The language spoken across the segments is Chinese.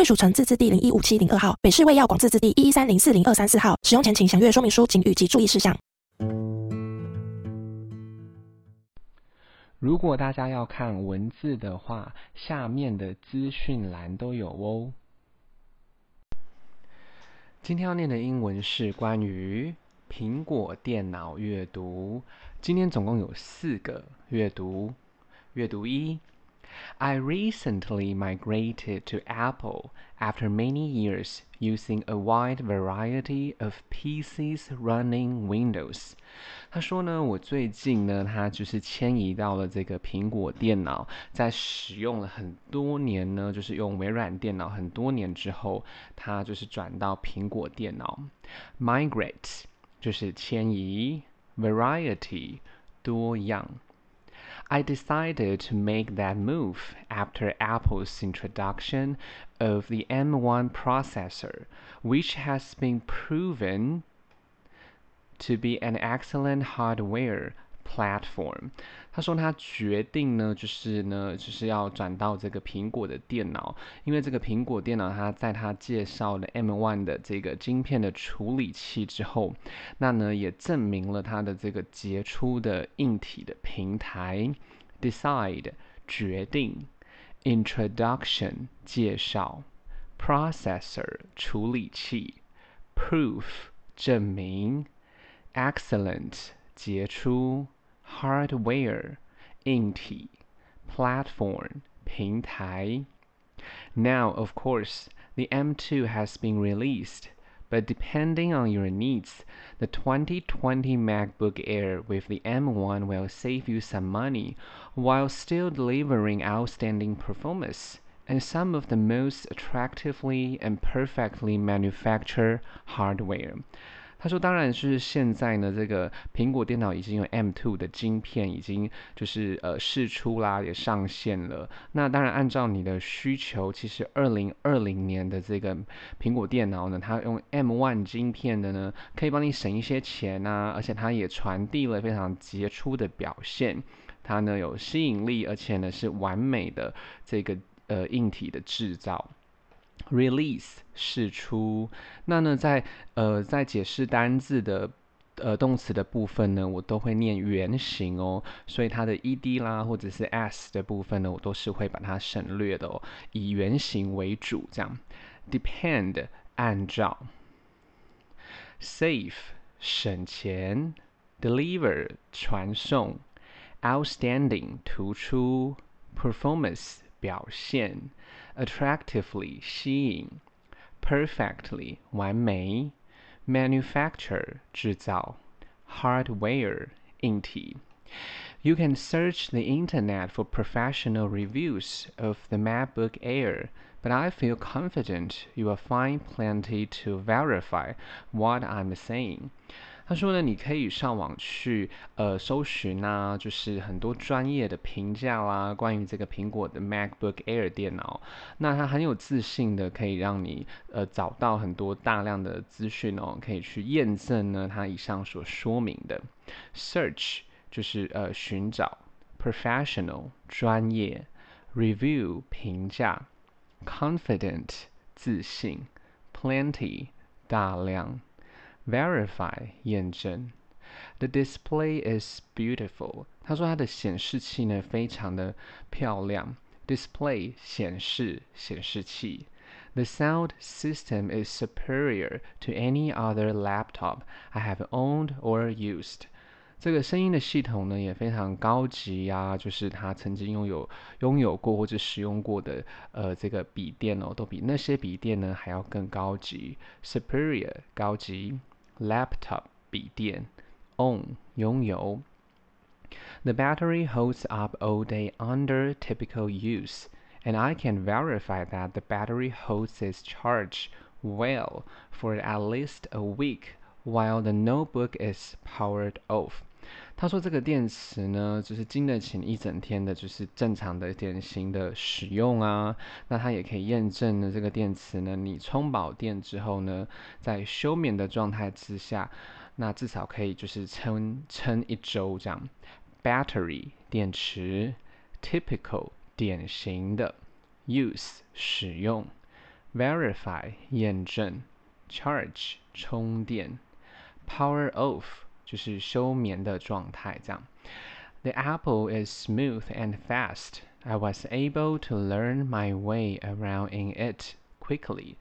贵属城自治地零一五七零二号，北市卫药广自治地一一三零四零二三四号。使用前请详阅说明书、警语及注意事项。如果大家要看文字的话，下面的资讯栏都有哦。今天要念的英文是关于苹果电脑阅读。今天总共有四个阅读。阅读一。I recently migrated to Apple after many years using a wide variety of PCs running Windows。他说呢，我最近呢，他就是迁移到了这个苹果电脑，在使用了很多年呢，就是用微软电脑很多年之后，他就是转到苹果电脑。Migrate 就是迁移，variety 多样。I decided to make that move after Apple's introduction of the M1 processor, which has been proven to be an excellent hardware platform. 他说他决定呢，就是呢，就是要转到这个苹果的电脑，因为这个苹果电脑，他在他介绍了 M One 的这个晶片的处理器之后，那呢也证明了它的这个杰出的硬体的平台。Decide 决定，Introduction 介绍，Processor 处理器，Proof 证明，Excellent 杰出。Hardware 硬体，platform 平台。Now, of course, the M2 has been released, but depending on your needs, the 2020 MacBook Air with the M1 will save you some money while still delivering outstanding performance and some of the most attractively and perfectly manufactured hardware. 他说：“当然是现在呢，这个苹果电脑已经有 M2 的晶片，已经就是呃试出啦，也上线了。那当然按照你的需求，其实二零二零年的这个苹果电脑呢，它用 M1 晶片的呢，可以帮你省一些钱啊，而且它也传递了非常杰出的表现。它呢有吸引力，而且呢是完美的这个呃硬体的制造。” Release 释出，那呢在呃在解释单字的呃动词的部分呢，我都会念原形哦，所以它的 ed 啦或者是 s 的部分呢，我都是会把它省略的哦，以原形为主这样。Depend 按照，Save 省钱，Deliver 传送，Outstanding 突出，Performance 表现。attractively 吸引，perfectly 完美，manufacture 制造，hardware 硬体。You can search the internet for professional reviews of the MacBook Air, but I feel confident you will find plenty to verify what I'm saying. 他说呢，你可以上网去呃搜寻啊，就是很多专业的评价啦，关于这个苹果的 MacBook Air 电脑，那他很有自信的可以让你呃找到很多大量的资讯哦，可以去验证呢他以上所说明的。Search 就是呃寻找，Professional 专业，Review 评价，Confident 自信，Plenty 大量。Verify 验证，The display is beautiful。他说他的显示器呢非常的漂亮。Display 显示显示器。The sound system is superior to any other laptop I have owned or used。这个声音的系统呢也非常高级呀、就是他曾经拥有拥有过或者使用过的呃这个笔电哦，都比那些笔电呢还要更高级。Superior 高级。Laptop 笔电，own 拥有。The battery holds up all day under typical use and I can verify that the battery holds its charge well for at least a week while the notebook is powered off。 他说这个电池呢，就是经得起一整天的，就是正常的典型的使用啊。那它也可以验证呢，这个电池呢，你充饱电之后呢，在休眠的状态之下，那至少可以就是撑撑一周这样。Battery 电池，typical 典型的，use 使用，verify 验证，charge 充电，power off。就是休眠的状态，这样。The apple is smooth and fast. I was able to learn my way around in it quickly.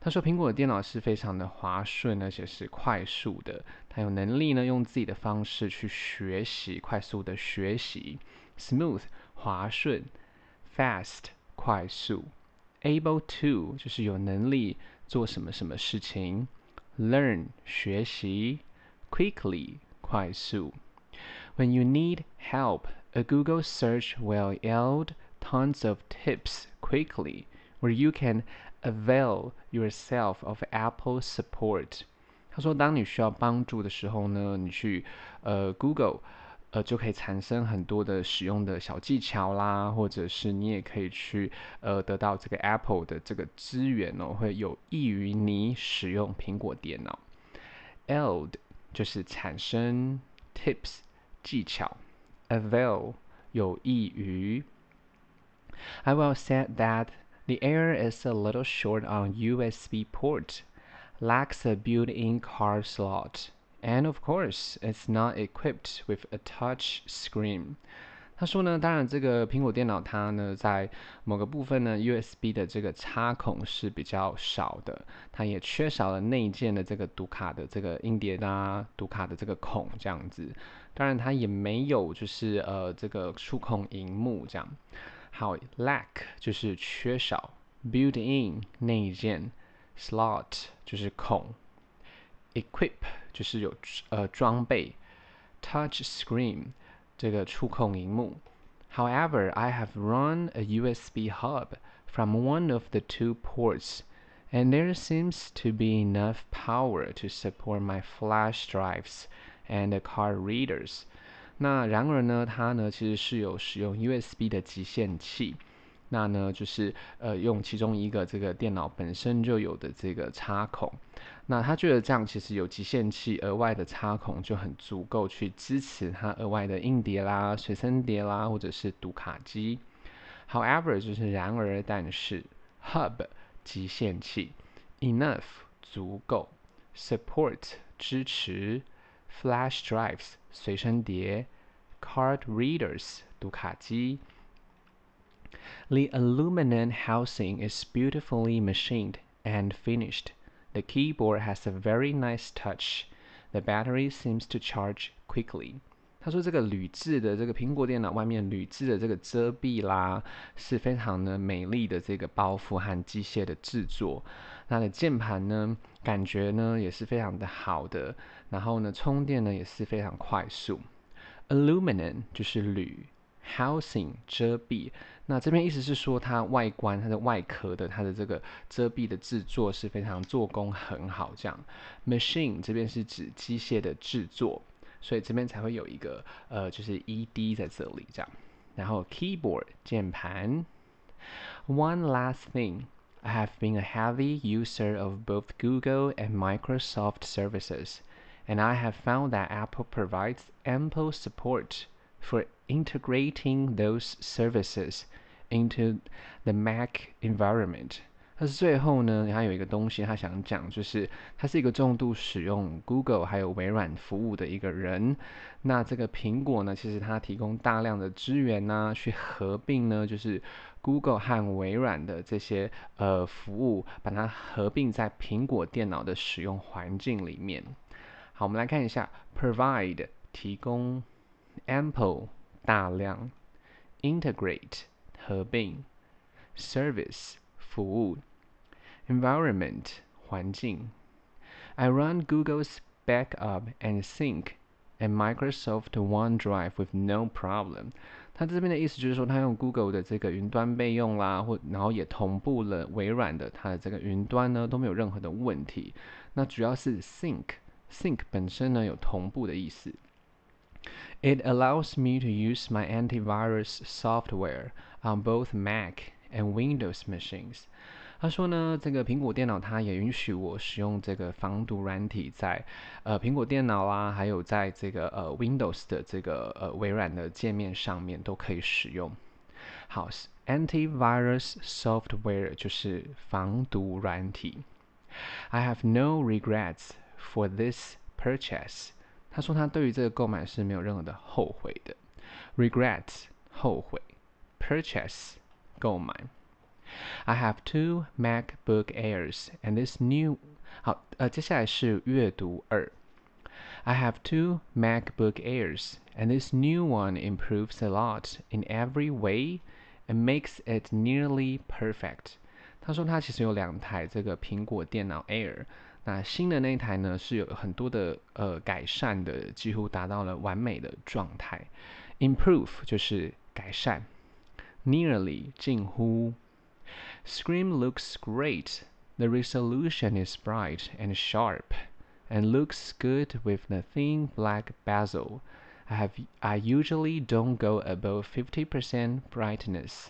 他说苹果的电脑是非常的滑顺，而且是快速的。他有能力呢，用自己的方式去学习，快速的学习。Smooth 滑顺，fast 快速，able to 就是有能力做什么什么事情。Learn 学习。Quickly 快速。When you need help, a Google search will yield tons of tips quickly, where you can avail yourself of Apple support. 他说，当你需要帮助的时候呢，你去呃 Google 呃就可以产生很多的使用的小技巧啦，或者是你也可以去呃得到这个 Apple 的这个资源哦，会有益于你使用苹果电脑。yield 就是产生 tips 技巧，avail 有益于。I will say that the air is a little short on USB port, lacks a built-in card slot, and of course, it's not equipped with a touch screen. 他说呢，当然这个苹果电脑它呢，在某个部分呢，USB 的这个插孔是比较少的，它也缺少了内建的这个读卡的这个硬碟啊，读卡的这个孔这样子。当然它也没有就是呃这个触控荧幕这样。好，lack 就是缺少，built-in 内建，slot 就是孔，equip 就是有呃装备，touch screen。这个触控萤幕。However, I have run a USB hub from one of the two ports, and there seems to be enough power to support my flash drives and card readers. 那然而呢，它呢其实是有使用 USB 的集线器。 那呢，就是呃，用其中一个这个电脑本身就有的这个插孔。那他觉得这样其实有集线器额外的插孔就很足够去支持它额外的硬碟啦、随身碟啦，或者是读卡机。However，就是然而，但是，hub 集线器，enough 足够，support 支持，flash drives 随身碟，card readers 读卡机。The aluminum housing is beautifully machined and finished. The keyboard has a very nice touch. The battery seems to charge quickly. 他说这个铝制的这个苹果电脑外面铝制的这个遮蔽啦，是非常的美丽的这个包覆和机械的制作。它的键盘呢，感觉呢也是非常的好的。然后呢，充电呢也是非常快速。Aluminum 就是铝。Housing 遮蔽，那这边意思是说它外观、它的外壳的、它的这个遮蔽的制作是非常做工很好。这样，machine 这边是指机械的制作，所以这边才会有一个呃，就是 ed 在这里这样。然后 keyboard 键盘。One last thing, I have been a heavy user of both Google and Microsoft services, and I have found that Apple provides ample support for integrating those services into the Mac environment。但是最后呢，还有一个东西他想讲，就是他是一个重度使用 Google 还有微软服务的一个人。那这个苹果呢，其实它提供大量的资源呢、去合并呢，就是 Google 和微软的这些呃服务，把它合并在苹果电脑的使用环境里面。好，我们来看一下，provide 提供。Ample 大量，integrate 合并，service 服务，environment 环境。I run Google's backup and sync and Microsoft OneDrive with no problem。他这边的意思就是说，他用 Google 的这个云端备用啦，或然后也同步了微软的它的这个云端呢，都没有任何的问题。那主要是 sync，sync 本身呢有同步的意思。 It allows me to use my antivirus software on both Mac and Windows machines。他说呢，这个苹果电脑它也允许我使用这个防毒软体在，在呃苹果电脑啊，还有在这个呃 Windows 的这个呃微软的界面上面都可以使用。好，antivirus software 就是防毒软体。I have no regrets for this purchase。 他说他对于这个购买是没有任何的后悔的，regret 后悔，purchase 购买。I have two MacBook Airs and this new 好呃接下来是阅读二。I have two MacBook Airs and this new one improves a lot in every way and makes it nearly perfect。他说他其实有两台这个苹果电脑 Air。 那新的那一台呢，是有很多的呃改善的，几乎达到了完美的状态。Improve 就是改善，nearly 近乎。Screen looks great. The resolution is bright and sharp, and looks good with the thin black bezel. I have I usually don't go above fifty percent brightness.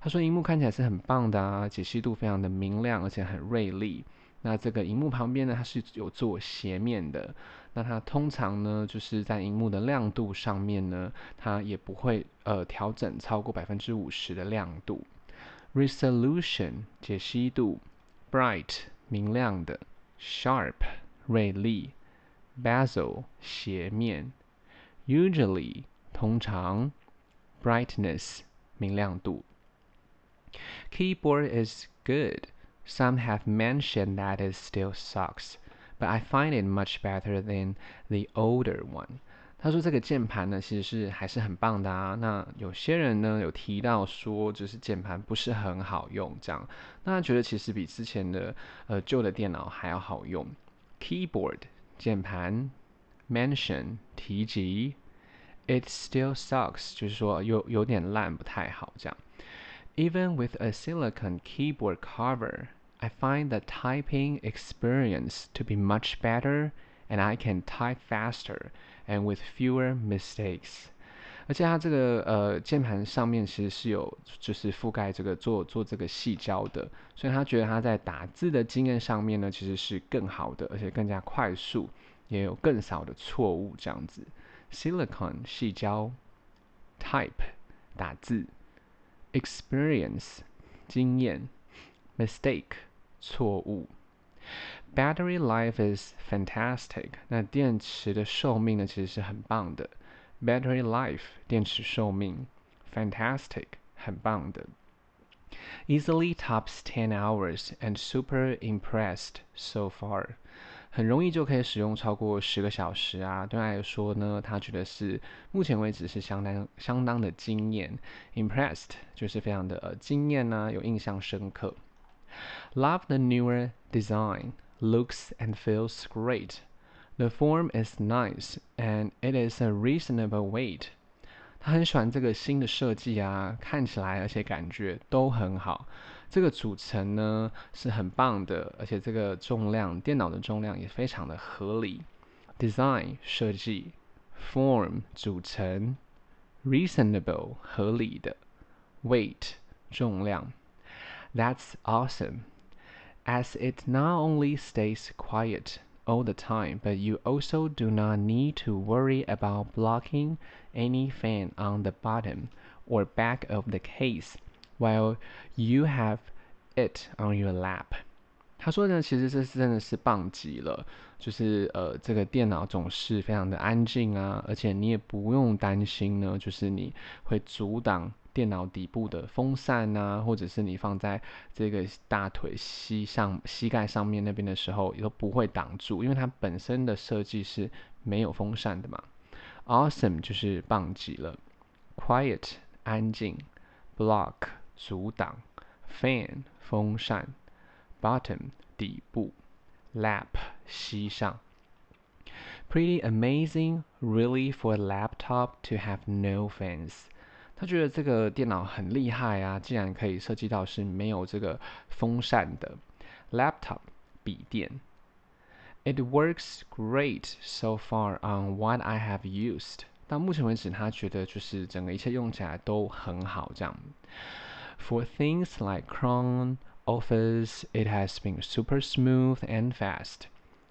他说，荧幕看起来是很棒的啊，解析度非常的明亮，而且很锐利。那这个荧幕旁边呢，它是有做斜面的。那它通常呢，就是在荧幕的亮度上面呢，它也不会呃调整超过百分之五十的亮度。Resolution 解析度，bright 明亮的，sharp 锐利，bezel 斜面，usually 通常，brightness 明亮度。Keyboard is good. Some have mentioned that it still sucks, but I find it much better than the older one. 他说这个键盘呢，其实是还是很棒的啊。那有些人呢有提到说，就是键盘不是很好用，这样。那他觉得其实比之前的呃旧的电脑还要好用。Keyboard 键盘，mention 提及，it still sucks 就是说有有点烂，不太好这样。Even with a silicone keyboard cover. I find the typing experience to be much better, and I can type faster and with fewer mistakes. 而且它这个呃键盘上面其实是有就是覆盖这个做做这个矽胶的，所以他觉得他在打字的经验上面呢，其实是更好的，而且更加快速，也有更少的错误这样子。Silicone 矽胶，type 打字，experience 经验，mistake。 错误。Battery life is fantastic。那电池的寿命呢，其实是很棒的。Battery life，电池寿命，fantastic，很棒的。Easily tops ten hours and super impressed so far。很容易就可以使用超过十个小时啊。对他来说呢，他觉得是目前为止是相当相当的惊艳。Impressed 就是非常的呃惊艳呢，有印象深刻。Love the newer design. Looks and feels great. The form is nice and it is a reasonable weight. 他很喜欢这个新的设计啊，看起来而且感觉都很好。这个组成呢是很棒的，而且这个重量，电脑的重量也非常的合理。Design 设计，form 组成，reasonable 合理的，weight 重量。 That's awesome, as it not only stays quiet all the time, but you also do not need to worry about blocking any fan on the bottom or back of the case while you have it on your lap. 他说呢，其实这是真的是棒极了，就是呃，这个电脑总是非常的安静啊，而且你也不用担心呢，就是你会阻挡。 电脑底部的风扇啊，或者是你放在这个大腿膝上、膝盖上面那边的时候，也都不会挡住，因为它本身的设计是没有风扇的嘛。Awesome 就是棒极了，Quiet 安静，Block 阻挡，Fan 风扇，Bottom 底部，Lap 膝上。Pretty amazing, really, for a laptop to have no fans. 他觉得这个电脑很厉害啊，竟然可以设计到是没有这个风扇的 laptop 笔电。It works great so far on what I have used. 到目前为止，他觉得就是整个一切用起来都很好，这样。For things like Chrome, Office, it has been super smooth and fast.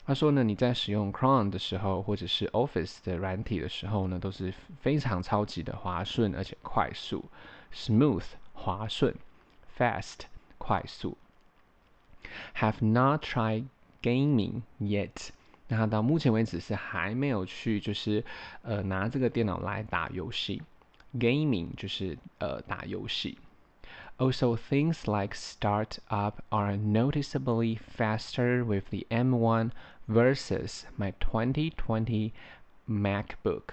他说呢，你在使用 Chrome 的时候，或者是 Office 的软体的时候呢，都是非常超级的滑顺，而且快速。Smooth 滑顺，fast 快速。Have not tried gaming yet，那他到目前为止是还没有去，就是呃拿这个电脑来打游戏。Gaming 就是呃打游戏。Also things like start up are noticeably faster with the M1 versus my 2020 MacBook。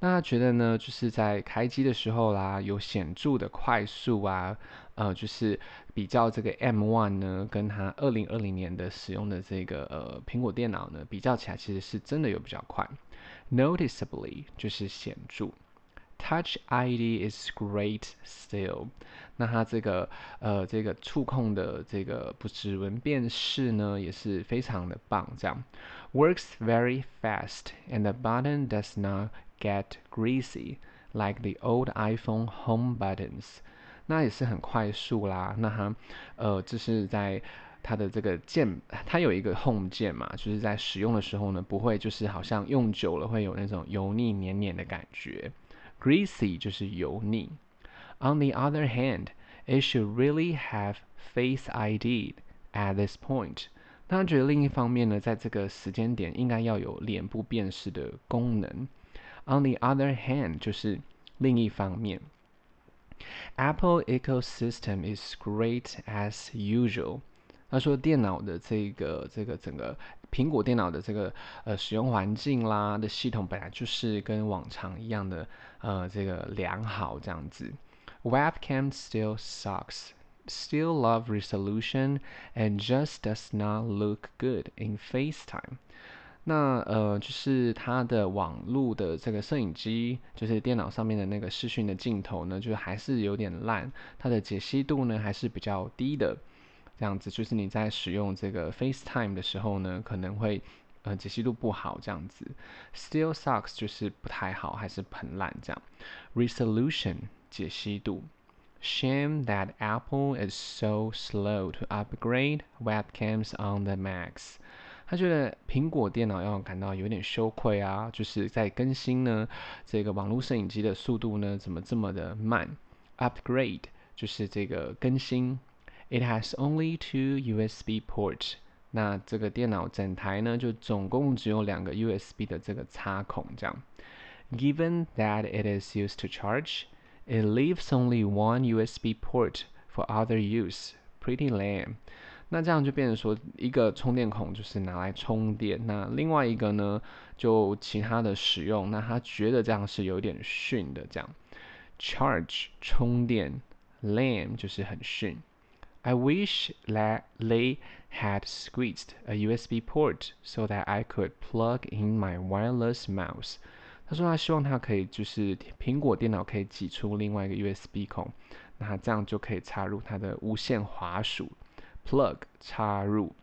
那觉得呢，就是在开机的时候啦，有显著的快速啊，呃，就是比较这个 M1 呢，跟他二零二零年的使用的这个呃苹果电脑呢，比较起来，其实是真的有比较快。Noticeably 就是显著，Touch ID is great still。那它这个呃这个触控的这个不指纹辨识呢，也是非常的棒，这样 works very fast and the button does not Get greasy like the old iPhone home buttons，那也是很快速啦。那它，呃，就是在它的这个键，它有一个 home 键嘛，就是在使用的时候呢，不会就是好像用久了会有那种油腻黏黏的感觉。Greasy 就是油腻。On the other hand, it should really have Face ID at this point。那他觉得另一方面呢，在这个时间点应该要有脸部辨识的功能。On the other hand，就是另一方面，Apple ecosystem is great as usual。他说电脑的这个这个整个苹果电脑的这个呃使用环境啦的系统本来就是跟往常一样的呃这个良好这样子。Webcam still sucks, still low resolution, and just does not look good in FaceTime。那呃，就是它的网络的这个摄影机，就是电脑上面的那个视讯的镜头呢，就还是有点烂，它的解析度呢还是比较低的，这样子，就是你在使用这个 FaceTime 的时候呢，可能会呃解析度不好，这样子。Still sucks 就是不太好，还是很烂这样。Resolution 解析度。Shame that Apple is so slow to upgrade webcams on the Macs。他觉得苹果电脑要感到有点羞愧啊，就是在更新呢，这个网络摄影机的速度呢，怎么这么的慢？Upgrade 就是这个更新。It has only two USB ports。那这个电脑整台呢，就总共只有两个 USB 的这个插孔，这样。Given that it is used to charge, it leaves only one USB port for other use. Pretty lame. 那这样就变成说，一个充电孔就是拿来充电，那另外一个呢，就其他的使用。那他觉得这样是有点逊的。这样，charge 充电，lame 就是很逊。I wish that they had squeezed a USB port so that I could plug in my wireless mouse。 他说他希望他可以就是苹果电脑可以挤出另外一个 USB 孔，那这样就可以插入他的无线滑鼠。Plug 插入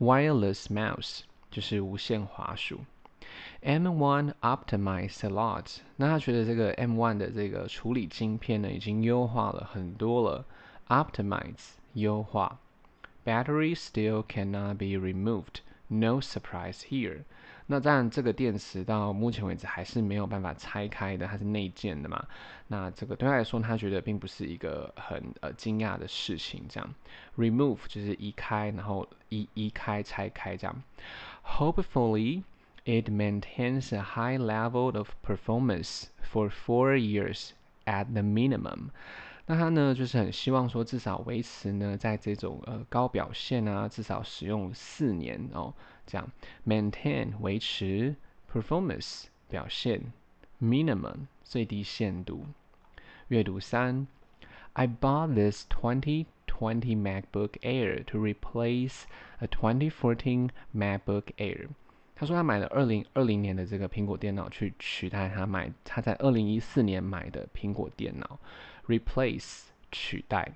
，Wireless Mouse 就是无线滑鼠。M1 optimized a lot，那他觉得这个 M1 的这个处理晶片呢，已经优化了很多了。Optimize 优化，Battery still cannot be removed，no surprise here。那当然，这个电池到目前为止还是没有办法拆开的，它是内建的嘛。那这个对他来说，他觉得并不是一个很呃惊讶的事情。这样，remove 就是移开，然后移移开、拆开这样。Hopefully, it maintains a high level of performance for four years at the minimum. 那他呢，就是很希望说，至少维持呢，在这种呃高表现啊，至少使用四年哦。这样，maintain 维持，performance 表现，minimum 最低限度。阅读三，I bought this 2020 MacBook Air to replace a 2014 MacBook Air。 他说他买了二零二零年的这个苹果电脑去取代他买他在二零一四年买的苹果电脑，replace 取代。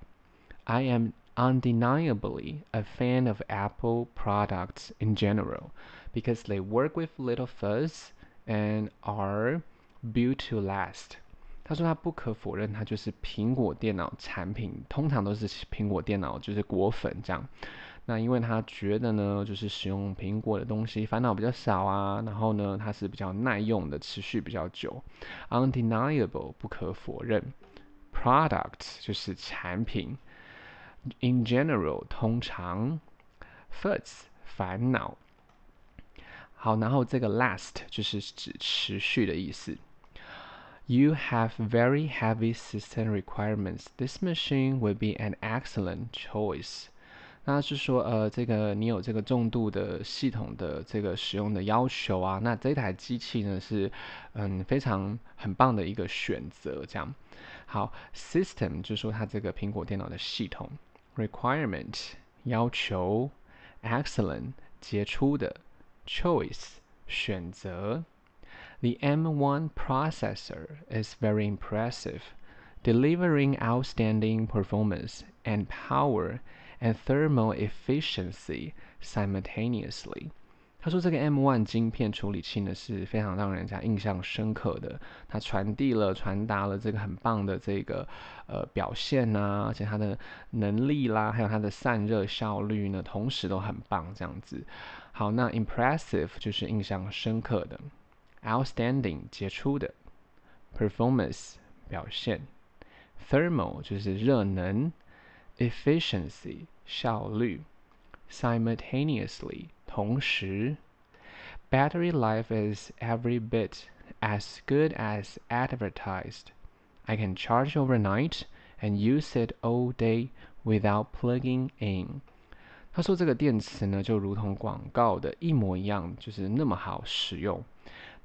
I am undeniably a fan of Apple products in general because they work with little fuzz and are built to last。他说他不可否认，他就是苹果电脑产品，通常都是苹果电脑就是果粉这样。那因为他觉得呢，就是使用苹果的东西烦恼比较少啊，然后呢，它是比较耐用的，持续比较久。Undeniable 不可否认，product 就是产品。 In general 通常 First，烦恼。好，然后这个 last 就是指持续的意思。You have very heavy system requirements. This machine will be an excellent choice. 那是说，呃，这个你有这个重度的系统的这个使用的要求啊，那这台机器呢是，嗯，非常很棒的一个选择。这样，好，system 就是说它这个苹果电脑的系统 ，requirement 要求，excellent 杰出的，choice 选择。The M1 processor is very impressive, delivering outstanding performance and power. And thermal efficiency simultaneously。 他说这个 M1 晶片处理器呢是非常让人家印象深刻的，它传递了、传达了这个很棒的这个呃表现呐、啊，而且它的能力啦，还有它的散热效率呢，同时都很棒这样子。好，那 impressive 就是印象深刻的，outstanding 杰出的，performance 表现，thermal 就是热能。efficiency 效率，simultaneously 同时，battery life is every bit as good as advertised. I can charge overnight and use it all day without plugging in. 他说这个电池呢就如同广告的一模一样，就是那么好使用。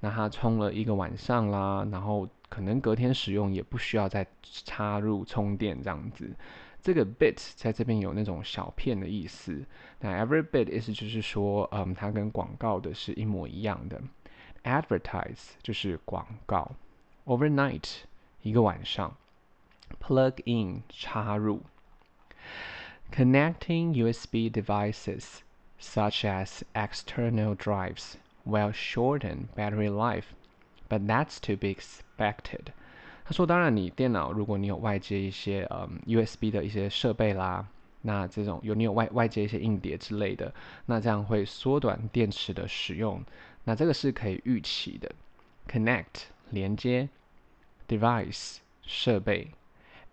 那他充了一个晚上啦，然后可能隔天使用也不需要再插入充电这样子。 这个 bit 在这边有那种小片的意思，那 every bit 意思就是说，嗯，它跟广告的是一模一样的。Advertise 就是广告，overnight 一个晚上，plug in 插入，connecting USB devices such as external drives will shorten battery life, but that's to be expected. 他说：“当然，你电脑如果你有外接一些嗯 USB 的一些设备啦，那这种有你有外外接一些硬碟之类的，那这样会缩短电池的使用。那这个是可以预期的。Connect 连接，device 设备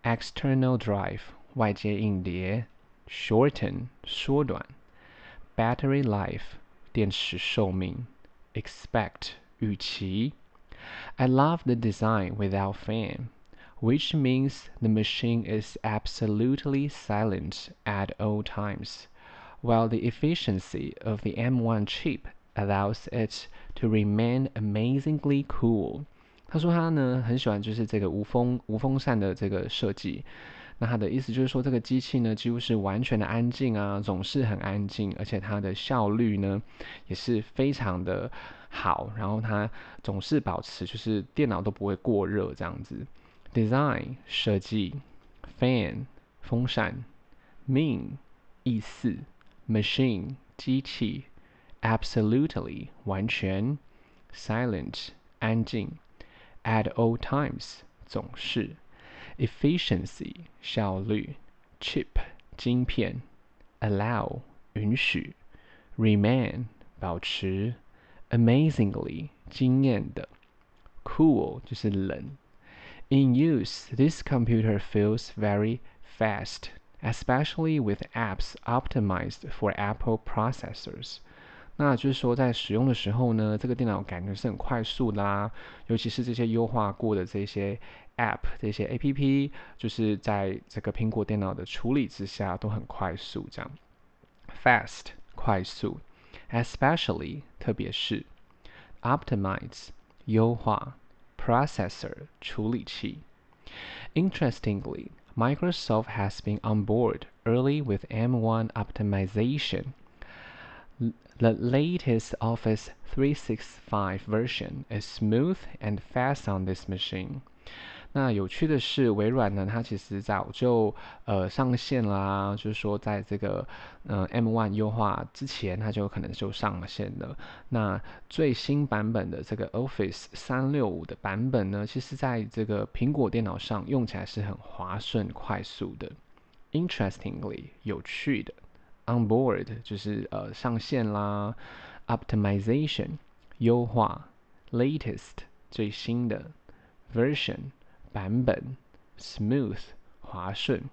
，external drive 外接硬碟，shorten 缩短，battery life 电池寿命，expect 预期。” I love the design without fan, which means the machine is absolutely silent at all times, while the efficiency of the M1 chip allows it to remain amazingly cool. 他说他呢很喜欢就是这个无风无风扇的这个设计。那他的意思就是说，这个机器呢几乎是完全的安静啊，总是很安静，而且它的效率呢也是非常的 好，然后它总是保持就是电脑都不会过热这样子。Design 设计，Fan 风扇，Mean 意思，Machine 机器，Absolutely 完全，Silent 安静，At all times 总是。Efficiency 效率，Chip 晶片，Allow 允许，Remain 保持 ，Amazingly 惊艳的，Cool 就是冷。In use, this computer feels very fast, especially with apps optimized for Apple processors. 那就是说，在使用的时候呢，这个电脑感觉是很快速的啦，尤其是这些优化过的这些 App、这些 APP，就是在这个苹果电脑的处理之下都很快速，这样。Fast 快速 ，especially 特别是，optimize 优化，processor 处理器。Interestingly, Microsoft has been on board early with M1 optimization. The latest Office 365 version is smooth and fast on this machine. 那有趣的是，微软呢，它其实早就呃上线啦，就是说在这个呃 M1 优化之前，它就可能就上线了。那最新版本的这个 Office 365的版本呢，其实在这个苹果电脑上用起来是很滑顺、快速的。Interestingly，有趣的，Onboard 就是呃上线啦，Optimization 优化，Latest 最新的 Version。版本 smooth 滑顺。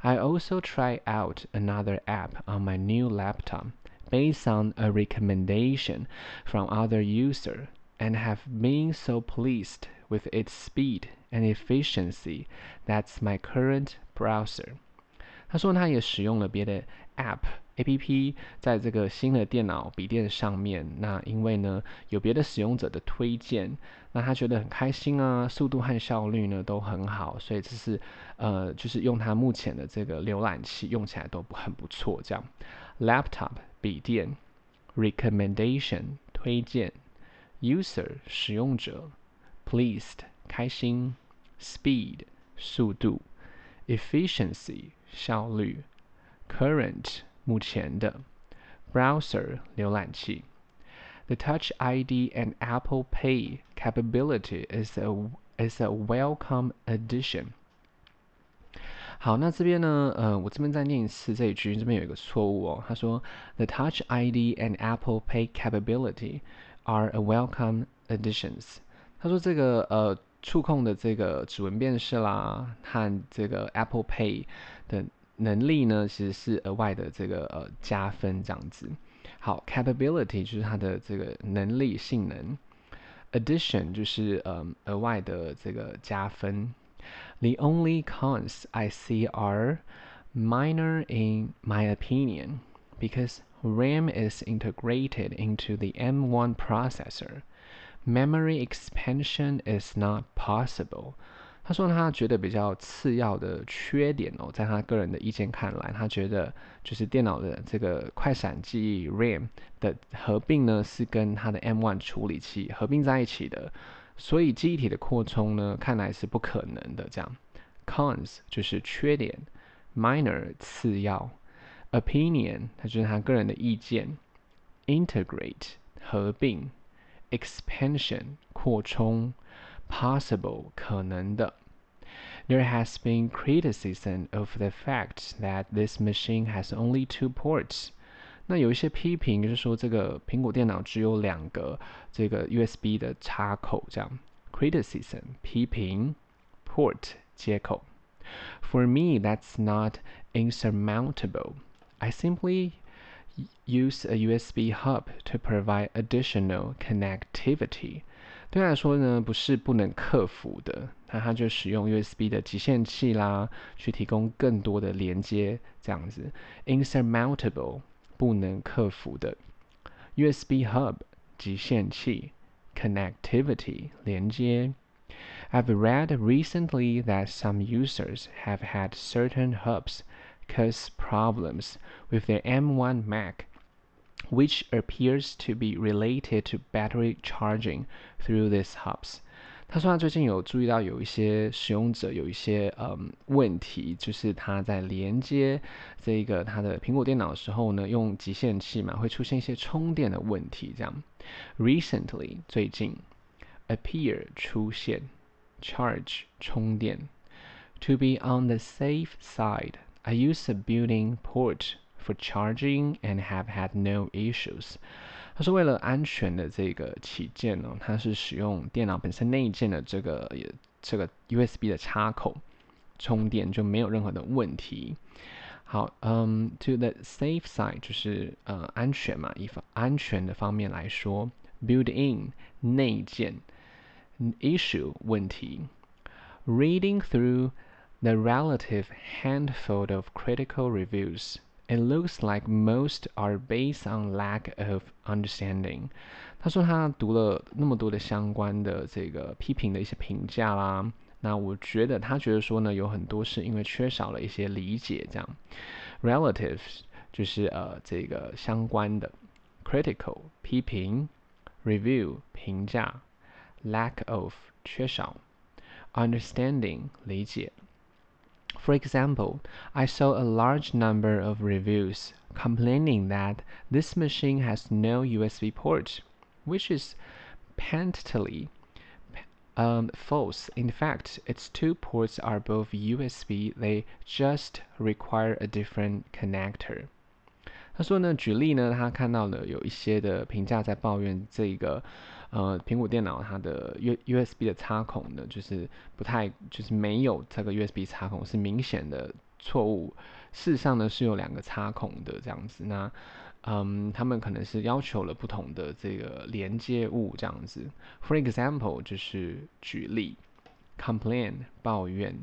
I also try out another app on my new laptop based on a recommendation from other user and have been so pleased with its speed and efficiency. That's my current browser. 他说他也使用了别的 app。 A P P 在这个新的电脑笔电上面，那因为呢有别的使用者的推荐，那他觉得很开心啊，速度和效率呢都很好，所以这是呃就是用他目前的这个浏览器用起来都很不错。这样，Laptop 笔电，Recommendation 推荐，User 使用者，Pleased 开心，Speed 速度，Efficiency 效率，Current 目前的 browser 浏览器，the Touch ID and Apple Pay capability is a is a welcome addition。好，那这边呢，呃，我这边再念一次这一句，这边有一个错误哦。他说，the Touch ID and Apple Pay capability are a welcome additions。他说这个呃触控的这个指纹辨识啦，和这个 Apple Pay 的。 能力呢，其实是额外的这个呃加分这样子。好，capability 就是它的这个能力性能，addition 就是呃额外的这个加分。The only cons I see are minor in my opinion, because RAM is integrated into the M1 processor. Memory expansion is not possible. 他说他觉得比较次要的缺点哦，在他个人的意见看来，他觉得就是电脑的这个快闪记忆 RAM 的合并呢，是跟他的 M1 处理器合并在一起的，所以记忆体的扩充呢，看来是不可能的。这样，cons 就是缺点，minor 次要，opinion 他就是他个人的意见，integrate 合并，expansion 扩充。possible 可能的。There has been criticism of the fact that this machine has only two ports。那有一些批评就是说，这个苹果电脑只有两个这个 USB 的插口，这样。Criticism 批评，port 接口。For me, that's not insurmountable. I simply use a USB hub to provide additional connectivity. 对他来说呢，不是不能克服的， 那他就使用 USB 的集线器啦，去提供更多的连接，这样子。Insurmountable 不能克服的，USB hub 集线器，connectivity 连接。I've read recently that some users have had certain hubs cause problems with their M1 Mac. Which appears to be related to battery charging through these hubs。 他说他最近有注意到有一些使用者有一些嗯问题，就是他在连接这个他的苹果电脑的时候呢，用集线器嘛，会出现一些充电的问题。这样，recently 最近，appear 出现，charge 充电。To be on the safe side, I use a built-in port. For charging and have had no issues。他说为了安全的这个起见呢，他是使用电脑本身内建的这个也这个 USB 的插口充电，就没有任何的问题。好，嗯，to the safe side 就是呃安全嘛，以方安全的方面来说，built in 内建 issue 问题。Reading through the relative handful of critical reviews。 It looks like most are based on lack of understanding。他说他读了那么多的相关的这个批评的一些评价啦，那我觉得他觉得说呢，有很多是因为缺少了一些理解这样。Relative 就是呃这个相关的 critical 批评，review 评价，lack of 缺少，understanding 理解。 For example, I saw a large number of reviews complaining that this machine has no USB port, which is patently um, false. In fact, its two ports are both USB. They just require a different connector. 他说呢，举例呢，他看到了有一些的评价在抱怨这个， 呃，苹果电脑它的 U USB 的插孔呢，就是不太，就是没有这个 USB 插孔是明显的错误。事实上呢，是有两个插孔的这样子。那，嗯，他们可能是要求了不同的这个连接物这样子。For example，就是举例，complain 抱怨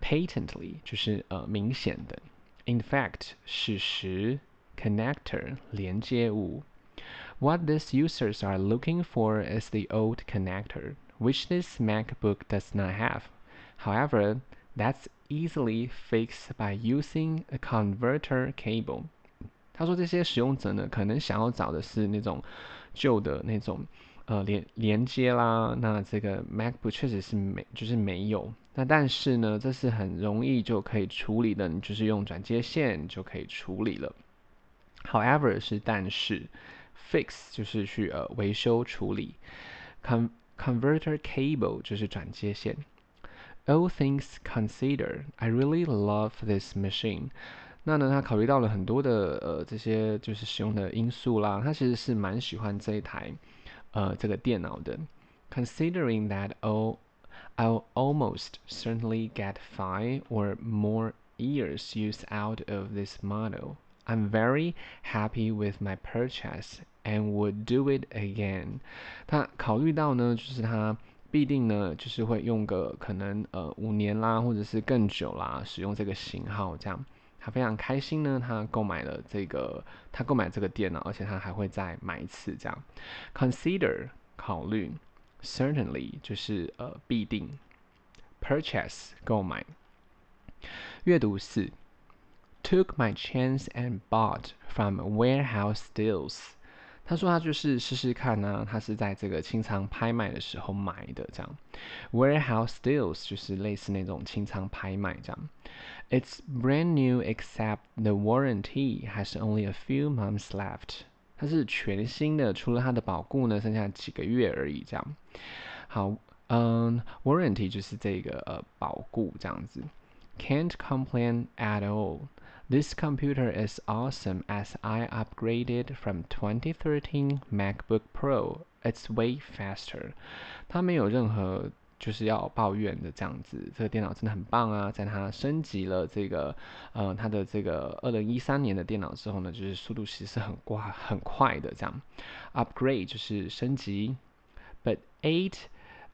，patently 就是呃明显的。In fact，事实，connector，连接物。What these users are looking for is the old connector, which this MacBook does not have. However, that's easily fixed by using a converter cable. 他说这些使用者呢，可能想要找的是那种旧的那种呃连连接啦。那这个 MacBook 确实是没，就是没有。那但是呢，这是很容易就可以处理的，你就是用转接线就可以处理了。However 是但是 ，fix 就是去呃维修处理，con converter cable 就是转接线。All things considered, I really love this machine。那呢，他考虑到了很多的呃这些就是使用的因素啦，他其实是蛮喜欢这一台呃这个电脑的。Considering that all I'll almost certainly get five or more years use out of this model. I'm very happy with my purchase and would do it again. 他考虑到呢，就是他必定呢，就是会用个可能呃五年啦，或者是更久啦，使用这个型号这样。他非常开心呢，他购买了这个，他购买这个电脑，而且他还会再买一次这样。Consider 考虑。Certainly 就是呃必定，purchase 购买。阅读四，took my chance and bought from warehouse deals。他说他就是试试看呢、他是在这个清仓拍卖的时候买的这样。Warehouse deals 就是类似那种清仓拍卖这样。It's brand new except the warranty has only a few months left。它是全新的，除了它的保固呢，剩下几个月而已。这样，好，嗯，warranty 就是这个呃保固这样子。Can't complain at all. This computer is awesome as I upgraded from 2013 MacBook Pro. It's way faster. 它没有任何。就是要抱怨的这样子，这个电脑真的很棒啊！在它升级了这个，呃，它的这个二零一三年的电脑之后呢，就是速度其实是很快很快的这样。Upgrade 就是升级，but eight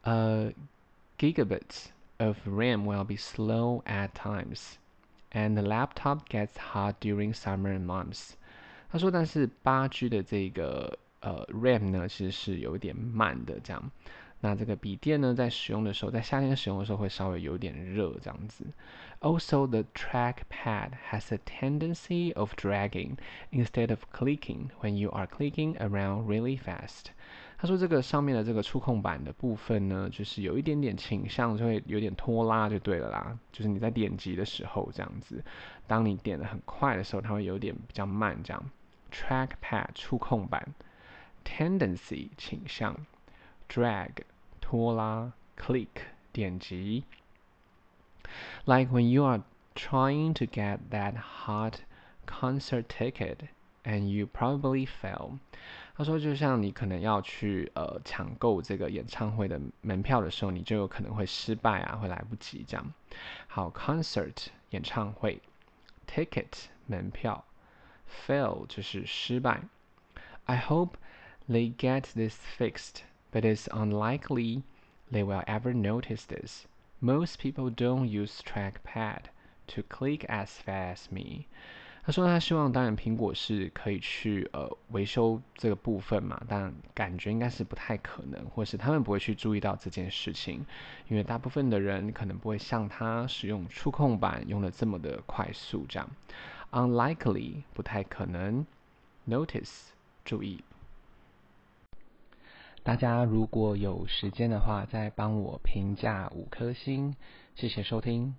呃 gigabits of RAM will be slow at times, and the laptop gets hot during summer months。他说，但是八 G 的这个呃 RAM 呢，其实是有点慢的这样。那这个笔电呢，在使用的时候，在夏天使用的时候会稍微有点热这样子。Also, the trackpad has a tendency of dragging instead of clicking when you are clicking around really fast。 他说这个上面的这个触控板的部分呢，就是有一点点倾向，就会有点拖拉就对了啦。就是你在点击的时候这样子，当你点得很快的时候，它会有点比较慢这样。Trackpad 触控板，tendency 倾向，drag。拖拉，click 点击，like when you are trying to get that hot concert ticket and you probably fail。 他说，就像你可能要去呃抢购这个演唱会的门票的时候，你就有可能会失败啊，会来不及这样。好，concert 演唱会，ticket 门票，fail 就是失败。I hope they get this fixed. But it's unlikely they will ever notice this. Most people don't use trackpad to click as fast as me. 他说他希望，当然苹果是可以去呃维修这个部分嘛，但感觉应该是不太可能，或是他们不会去注意到这件事情，因为大部分的人可能不会像他使用触控板用的这么的快速这样。Unlikely 不太可能，notice 注意。大家如果有时间的话，再帮我评价五颗星，谢谢收听。